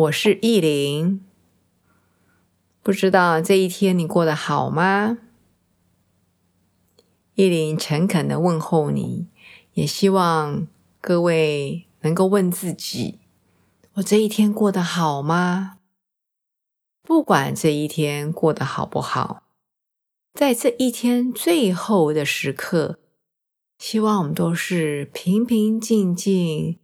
我是意林。不知道这一天你过得好吗？意林诚恳的问候你，也希望各位能够问自己：我这一天过得好吗？不管这一天过得好不好，在这一天最后的时刻。希望我们都是平平静静、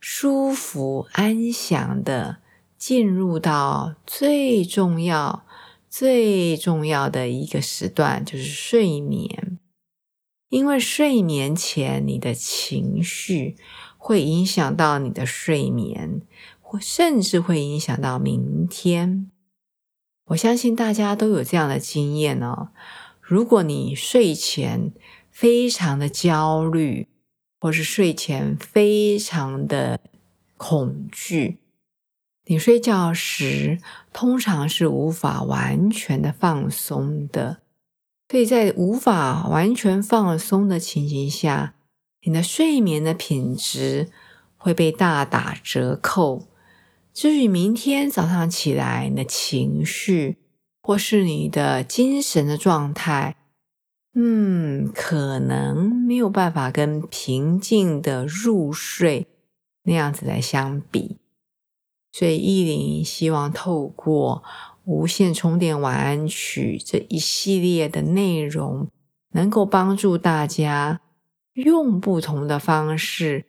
舒服安详的进入到最重要、最重要的一个时段，就是睡眠。因为睡眠前你的情绪会影响到你的睡眠，或甚至会影响到明天。我相信大家都有这样的经验哦。如果你睡前，非常的焦虑，或是睡前非常的恐惧，你睡觉时通常是无法完全的放松的。所以在无法完全放松的情形下，你的睡眠的品质会被大打折扣。至于明天早上起来，你的情绪或是你的精神的状态。嗯，可能没有办法跟平静的入睡那样子来相比，所以意林希望透过无线充电晚安曲这一系列的内容，能够帮助大家用不同的方式，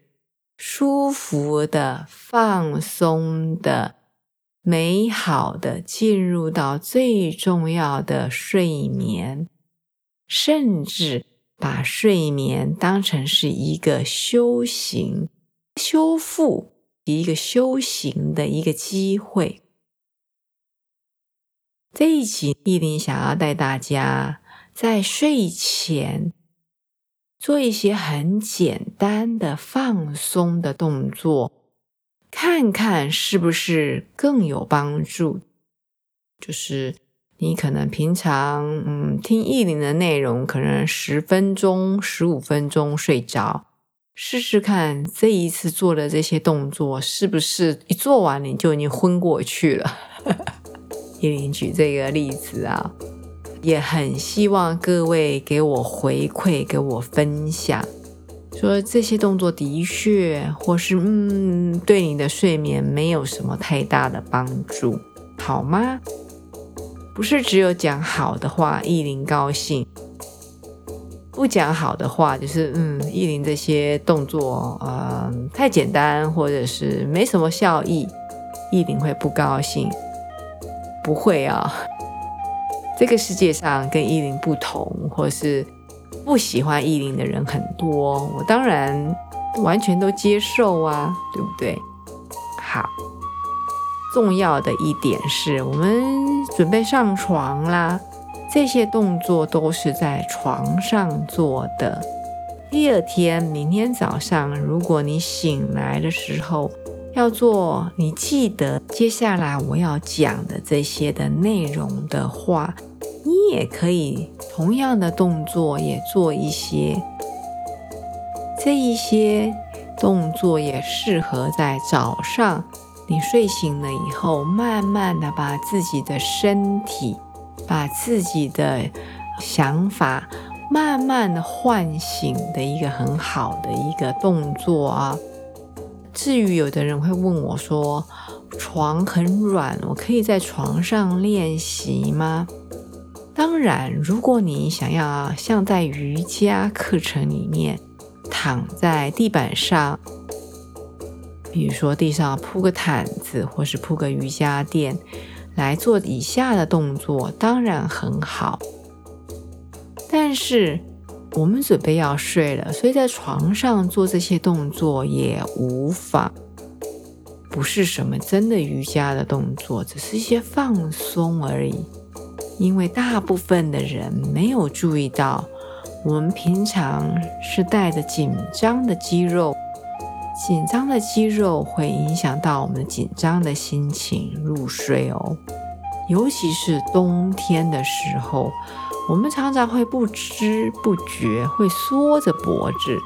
舒服的、放松的、美好的进入到最重要的睡眠。甚至把睡眠当成是一个修行、修复一个修行的一个机会。这一集，意林想要带大家在睡前做一些很简单的放松的动作，看看是不是更有帮助。就是。你可能平常嗯听意林的内容，可能十分钟、十五分钟睡着，试试看这一次做的这些动作是不是一做完你就已经昏过去了。意林举这个例子啊，也很希望各位给我回馈，给我分享，说这些动作的确或是嗯对你的睡眠没有什么太大的帮助，好吗？不是只有讲好的话，意林高兴；不讲好的话，就是嗯，意林这些动作呃太简单，或者是没什么效益，意林会不高兴。不会啊，这个世界上跟意林不同，或是不喜欢意林的人很多，我当然完全都接受啊，对不对？好。重要的一点是我们准备上床啦，这些动作都是在床上做的。第二天，明天早上，如果你醒来的时候要做，你记得接下来我要讲的这些的内容的话，你也可以同样的动作也做一些。这一些动作也适合在早上。你睡醒了以后，慢慢的把自己的身体、把自己的想法慢慢的唤醒的一个很好的一个动作啊。至于有的人会问我说，床很软，我可以在床上练习吗？当然，如果你想要像在瑜伽课程里面躺在地板上。比如说，地上铺个毯子，或是铺个瑜伽垫，来做以下的动作，当然很好。但是我们准备要睡了，所以在床上做这些动作也无妨。不是什么真的瑜伽的动作，只是一些放松而已。因为大部分的人没有注意到，我们平常是带着紧张的肌肉，紧张的肌肉会影响到我们紧张的心情入睡哦。尤其是冬天的时候，我们常常会不知不觉会缩着脖子。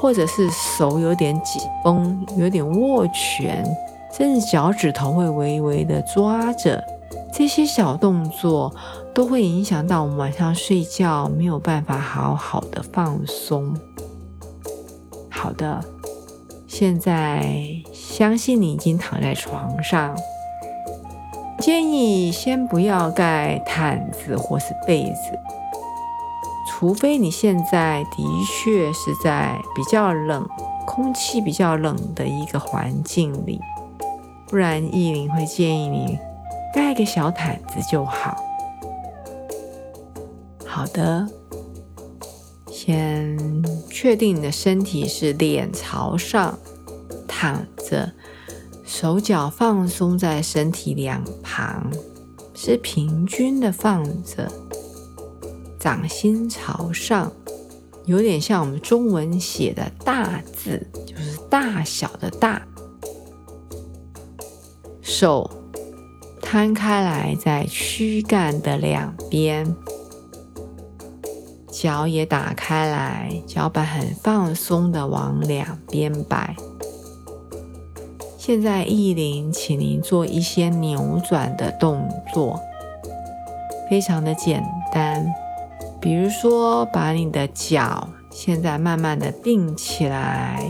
或者是手有点紧绷，有点握拳，甚至脚趾头会微微的抓着，这些小动作都会影响到我们晚上睡觉没有办法好好的放松。好的，现在相信你已经躺在床上，建议先不要盖毯子或是被子。除非你现在的确是在比较冷、空气比较冷的一个环境里，不然意林会建议你盖个小毯子就好。好的，先确定你的身体是脸朝上躺着，手脚放松在身体两旁，是平均的放着。掌心朝上，有点像我们中文写的大字，就是大小的大。手摊开来在躯干的两边，脚也打开来，脚板很放松的往两边摆。现在意林，请您做一些扭转的动作，非常的简单。比如说，把你的脚现在慢慢的定起来，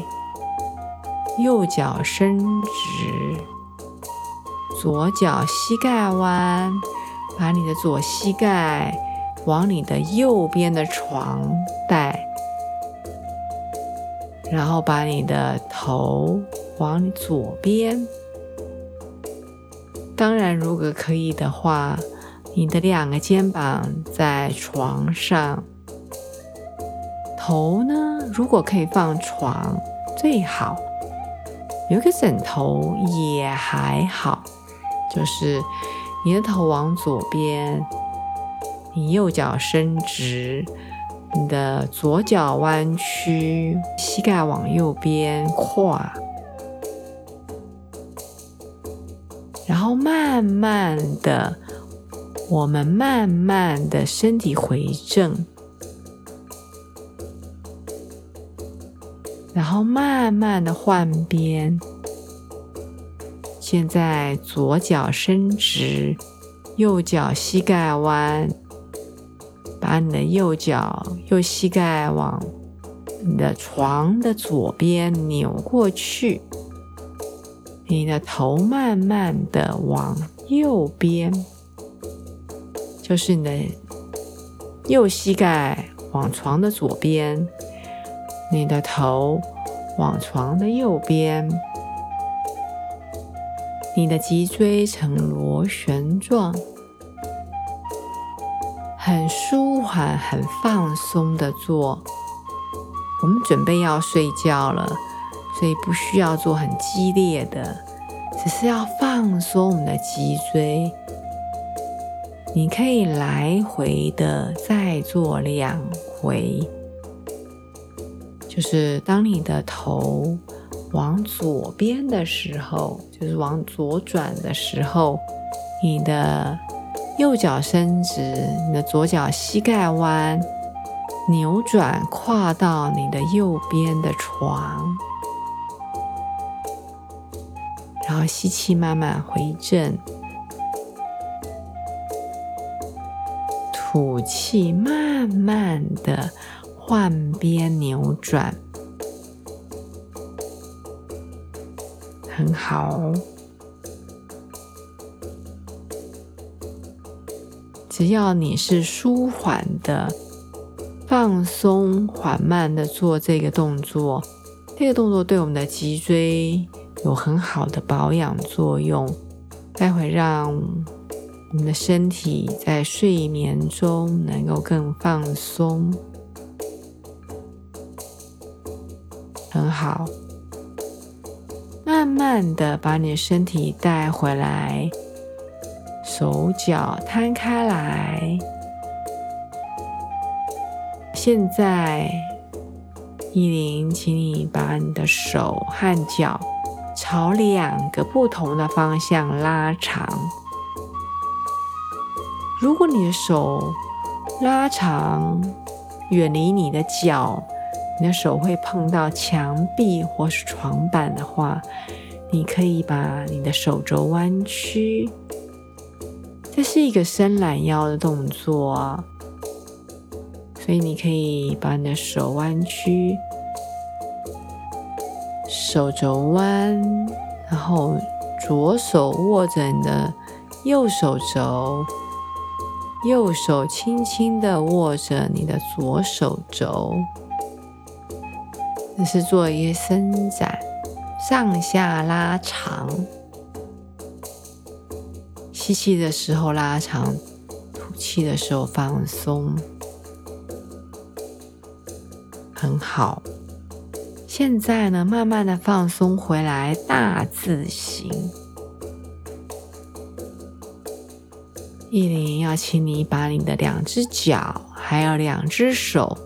右脚伸直，左脚膝盖弯，把你的左膝盖往你的右边的床带，然后把你的头往左边。当然，如果可以的话。你的两个肩膀在床上，头呢？如果可以放床最好，有个枕头也还好。就是你的头往左边，你右脚伸直，你的左脚弯曲，膝盖往右边跨，然后慢慢的。我们慢慢的身体回正，然后慢慢的换边。现在左脚伸直，右脚膝盖弯，把你的右脚右膝盖往你的床的左边扭过去，你的头慢慢的往右边。就是你的右膝盖往床的左边，你的头往床的右边，你的脊椎呈螺旋状，很舒缓、很放松的做。我们准备要睡觉了，所以不需要做很激烈的，只是要放松我们的脊椎。你可以来回的再做两回，就是当你的头往左边的时候，就是往左转的时候，你的右脚伸直，你的左脚膝盖弯，扭转跨到你的右边的床，然后吸气，慢慢回正。吐气，慢慢的换边扭转，很好。只要你是舒缓的、放松、缓慢的做这个动作，这个动作对我们的脊椎有很好的保养作用。待会让。我们的身体在睡眠中能够更放松，很好。慢慢的把你的身体带回来，手脚摊开来。现在，依林，请你把你的手和脚朝两个不同的方向拉长。如果你的手拉长，远离你的脚，你的手会碰到墙壁或是床板的话，你可以把你的手肘弯曲。这是一个伸懒腰的动作。所以你可以把你的手弯曲，手肘弯，然后左手握着你的右手肘，右手轻轻的握着你的左手肘，这是做一个伸展，上下拉长，吸气的时候拉长，吐气的时候放松。很好，现在呢，慢慢的放松回来，大字形。意林要请你把你的两只脚，还有两只手，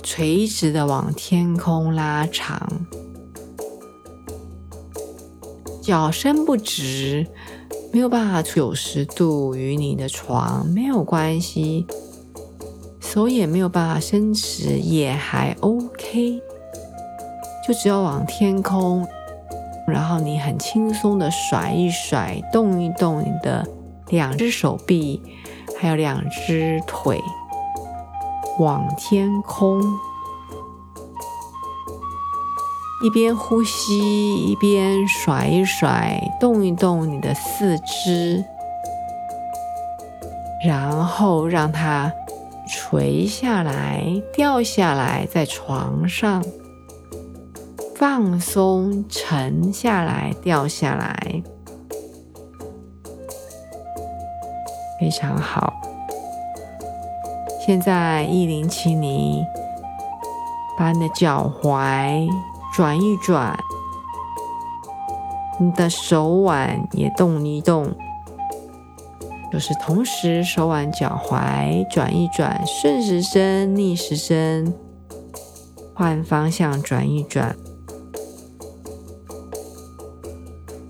垂直的往天空拉长。脚伸不直，没有办法九十度与你的床没有关系。手也没有办法伸直，也还 OK，就只要往天空，然后你很轻松的甩一甩，动一动你的两只手臂，还有两只腿，往天空，一边呼吸一边甩一甩，动一动你的四肢，然后让它。垂下来，掉下来，在床上放松，沉下来，掉下来，非常好。现在，意林，请你把你的脚踝转一转，你的手腕也动一动。就是同时手腕、脚踝转一转，顺时针、逆时针，换方向转一转。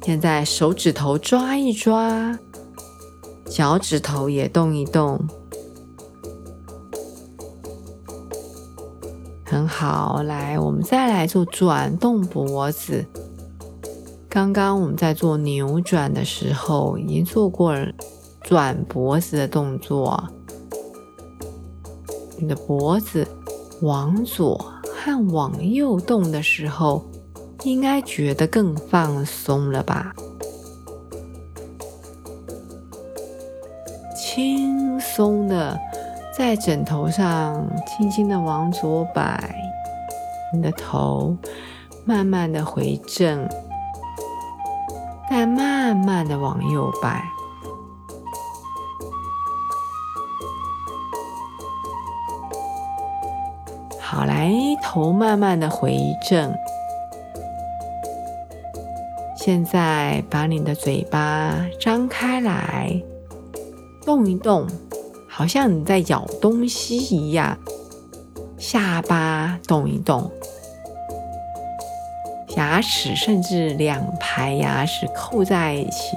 现在手指头抓一抓，脚趾头也动一动，好。来，我们再来做转动脖子。刚刚我们在做扭转的时候已经做过。转脖子的动作，你的脖子往左和往右动的时候，应该觉得更放松了吧？轻松的在枕头上轻轻的往左摆，你的头慢慢的回正，再慢慢的往右摆。好，来头慢慢的回正。现在把你的嘴巴张开来，动一动，好像你在咬东西一样。下巴动一动，牙齿甚至两排牙齿扣在一起，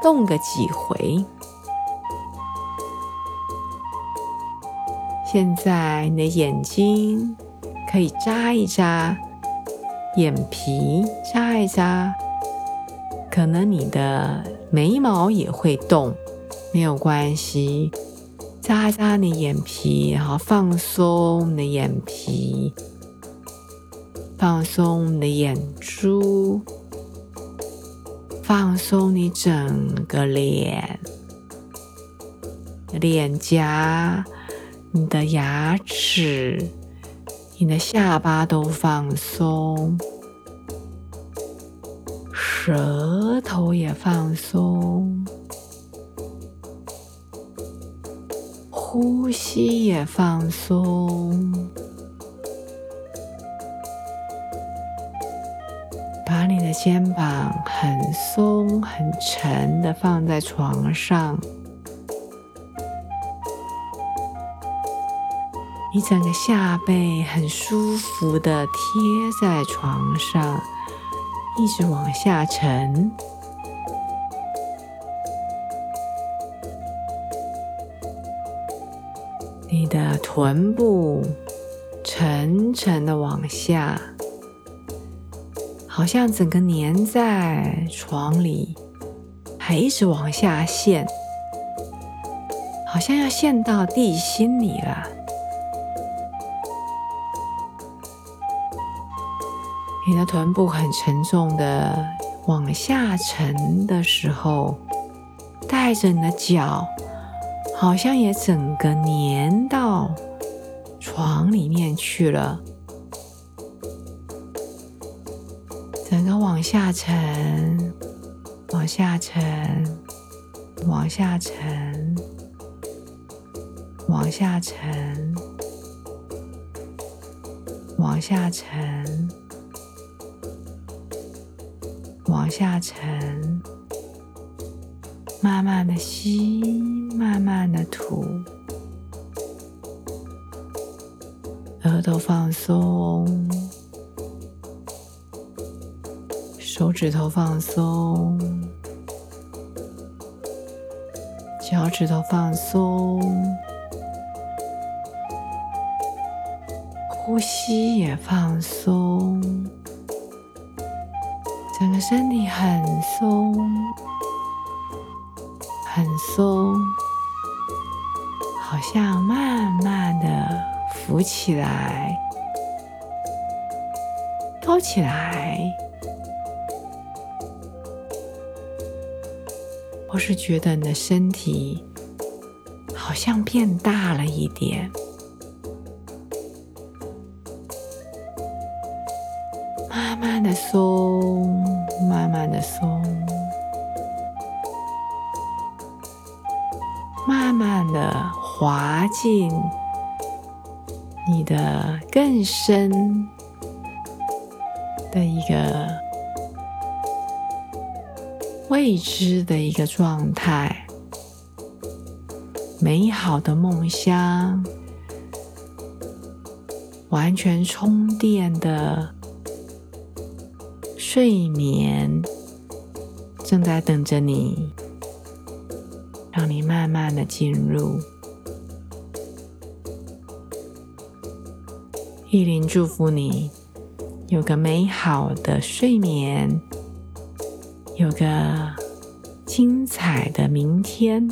动个几回。现在你的眼睛可以眨一眨，眼皮眨一眨，可能你的眉毛也会动，没有关系，眨一眨你眼皮，然后放松你的眼皮，放松你的眼珠，放松你整个脸，脸颊。你的牙齿、你的下巴都放松，舌头也放松，呼吸也放松，把你的肩膀很松很沉的放在床上，你整个下背很舒服的贴在床上，一直往下沉。臀部沉沉的往下，好像整个粘在床里，还一直往下陷，好像要陷到地心里了。你的臀部很沉重的往下沉的时候，带着你的脚。好像也整个粘到床里面去了，整个往下沉，往下沉，往下沉，往下沉，往下沉，往下沉，慢慢的吸。慢慢的吐，额头放松，手指头放松，脚趾头放松，呼吸也放松，整个身体很松，很松。好像慢慢的浮起来，高起来，我是觉得你的身体好像变大了一点，慢慢的松，慢慢的松。滑进你的更深的一个未知的一个状态，美好的梦乡，完全充电的睡眠正在等着你。让你慢慢的进入。意林祝福你有个美好的睡眠，有个精彩的明天。